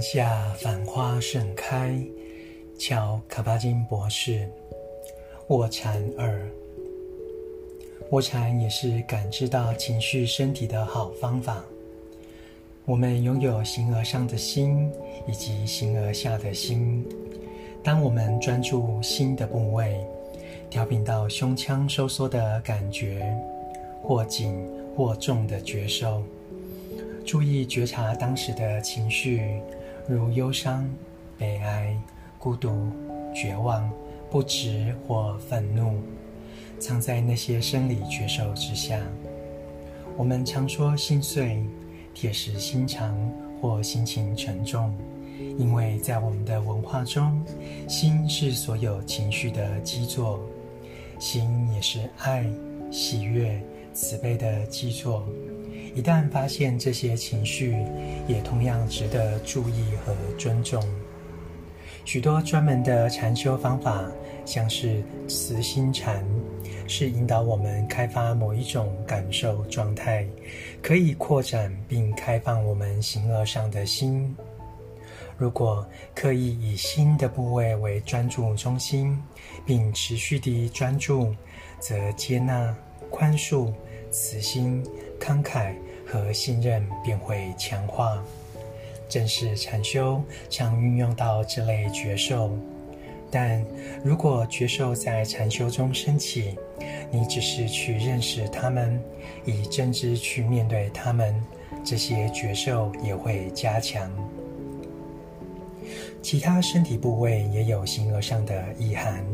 下繁花盛开，乔卡巴金博士。卧蚕二，卧蚕也是感知到情绪身体的好方法。我们拥有形而上的心以及形而下的心。当我们专注心的部位，调频到胸腔收缩的感觉，或紧或重的觉受。注意觉察当时的情绪，如忧伤、悲哀、孤独、绝望、不值或愤怒，藏在那些生理觉受之下。我们常说心碎、铁石心肠或心情沉重，因为在我们的文化中，心是所有情绪的基座，心也是爱、喜悦、慈悲的基座。一旦发现这些情绪，也同样值得注意和尊重。许多专门的禅修方法，像是慈心禅，是引导我们开发某一种感受状态，可以扩展并开放我们形而上的心。如果刻意以心的部位为专注中心，并持续地专注，则接纳、宽恕、慈心。慷慨和信任便会强化。正式禅修常运用到这类觉受，但如果觉受在禅修中升起，你只是去认识他们，以正知去面对他们，这些觉受也会加强。其他身体部位也有形而上的意涵，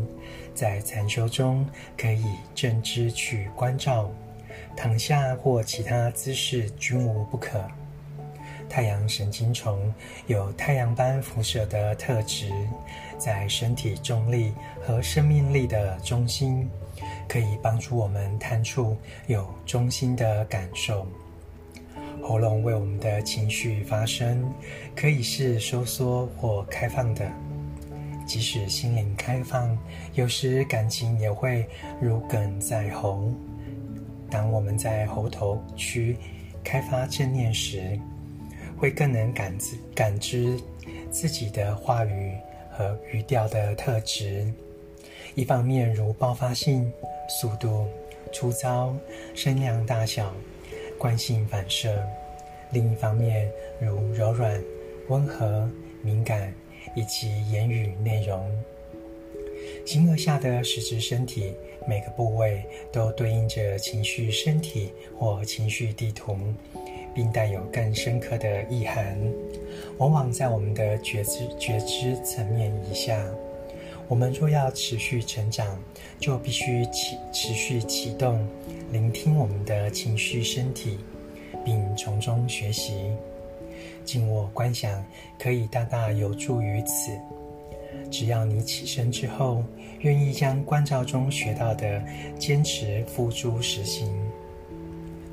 在禅修中可以正知去关照。躺下或其他姿势均无不可。太阳神经丛有太阳般辐射的特质，在身体重力和生命力的中心，可以帮助我们探出有中心的感受。喉咙为我们的情绪发声，可以是收缩或开放的。即使心灵开放，有时感情也会如鲠在喉。当我们在喉头区开发正念时，会更能感知感知自己的话语和语调的特质。一方面如爆发性、速度、粗糙、声量大小、惯性反射；另一方面如柔软、温和、敏感以及言语内容。形而下的实质身体，每个部位都对应着情绪身体或情绪地图，并带有更深刻的意涵。往往在我们的觉知觉知层面以下。我们若要持续成长，就必须启持续启动，聆听我们的情绪身体，并从中学习。静卧观想可以大大有助于此。只要你起身之后，愿意将观照中学到的坚持付诸实行。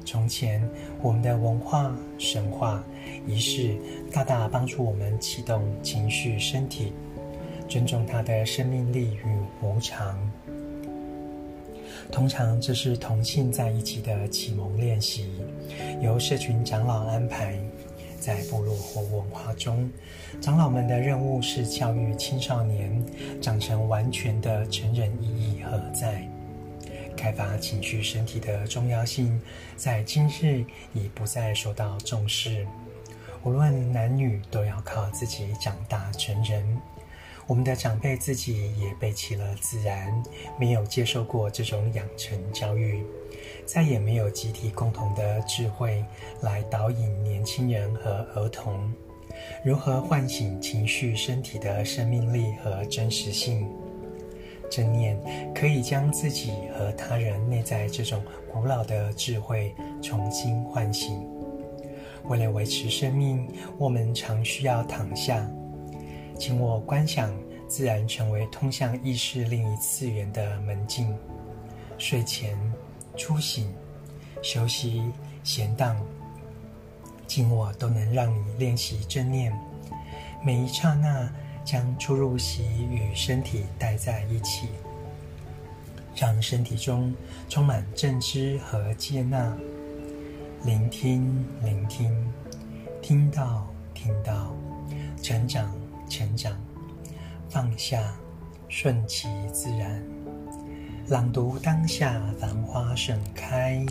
从前，我们的文化、神话、仪式大大帮助我们启动情绪身体，尊重它的生命力与无常。通常，这是同性在一起的启蒙练习，由社群长老安排。在部落或文化中，长老们的任务是教育青少年长成完全的成人意义何在。开发情绪身体的重要性，在今日已不再受到重视。无论男女，都要靠自己长大成人。我们的长辈自己也背弃了自然，没有接受过这种养成教育。再也没有集体共同的智慧来导引年轻人和儿童如何唤醒情绪身体的生命力和真实性。正念可以将自己和他人内在这种古老的智慧重新唤醒。为了维持生命，我们常需要躺下，静卧观想，自然成为通向意识另一次元的门径。睡前。初醒、休息、闲荡、静卧都能让你练习正念。每一刹那，将出入息与身体带在一起，让身体中充满正知和接纳。聆听，聆听，听到，听到，成长，成长，放下，顺其自然。朗读当下，繁花盛开。